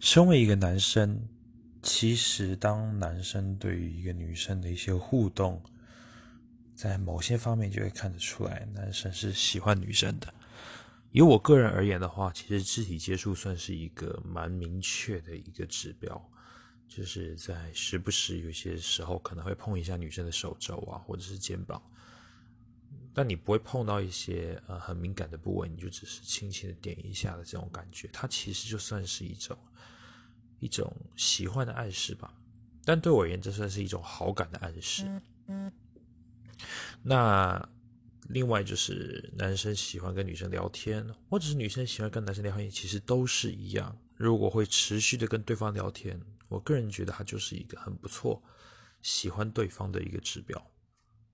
身为一个男生，其实当男生对于一个女生的一些互动，在某些方面就会看得出来，男生是喜欢女生的。以我个人而言的话，其实肢体接触算是一个蛮明确的一个指标，就是在时不时有些时候可能会碰一下女生的手肘啊，或者是肩膀，但你不会碰到一些呃很敏感的部位，你就只是轻轻的点一下的这种感觉，它其实就算是一种一种喜欢的暗示吧。但对我而言，这算是一种好感的暗示。那。另外就是男生喜欢跟女生聊天，或者是女生喜欢跟男生聊天，其实都是一样。如果会持续的跟对方聊天，我个人觉得他就是一个很不错、喜欢对方的一个指标。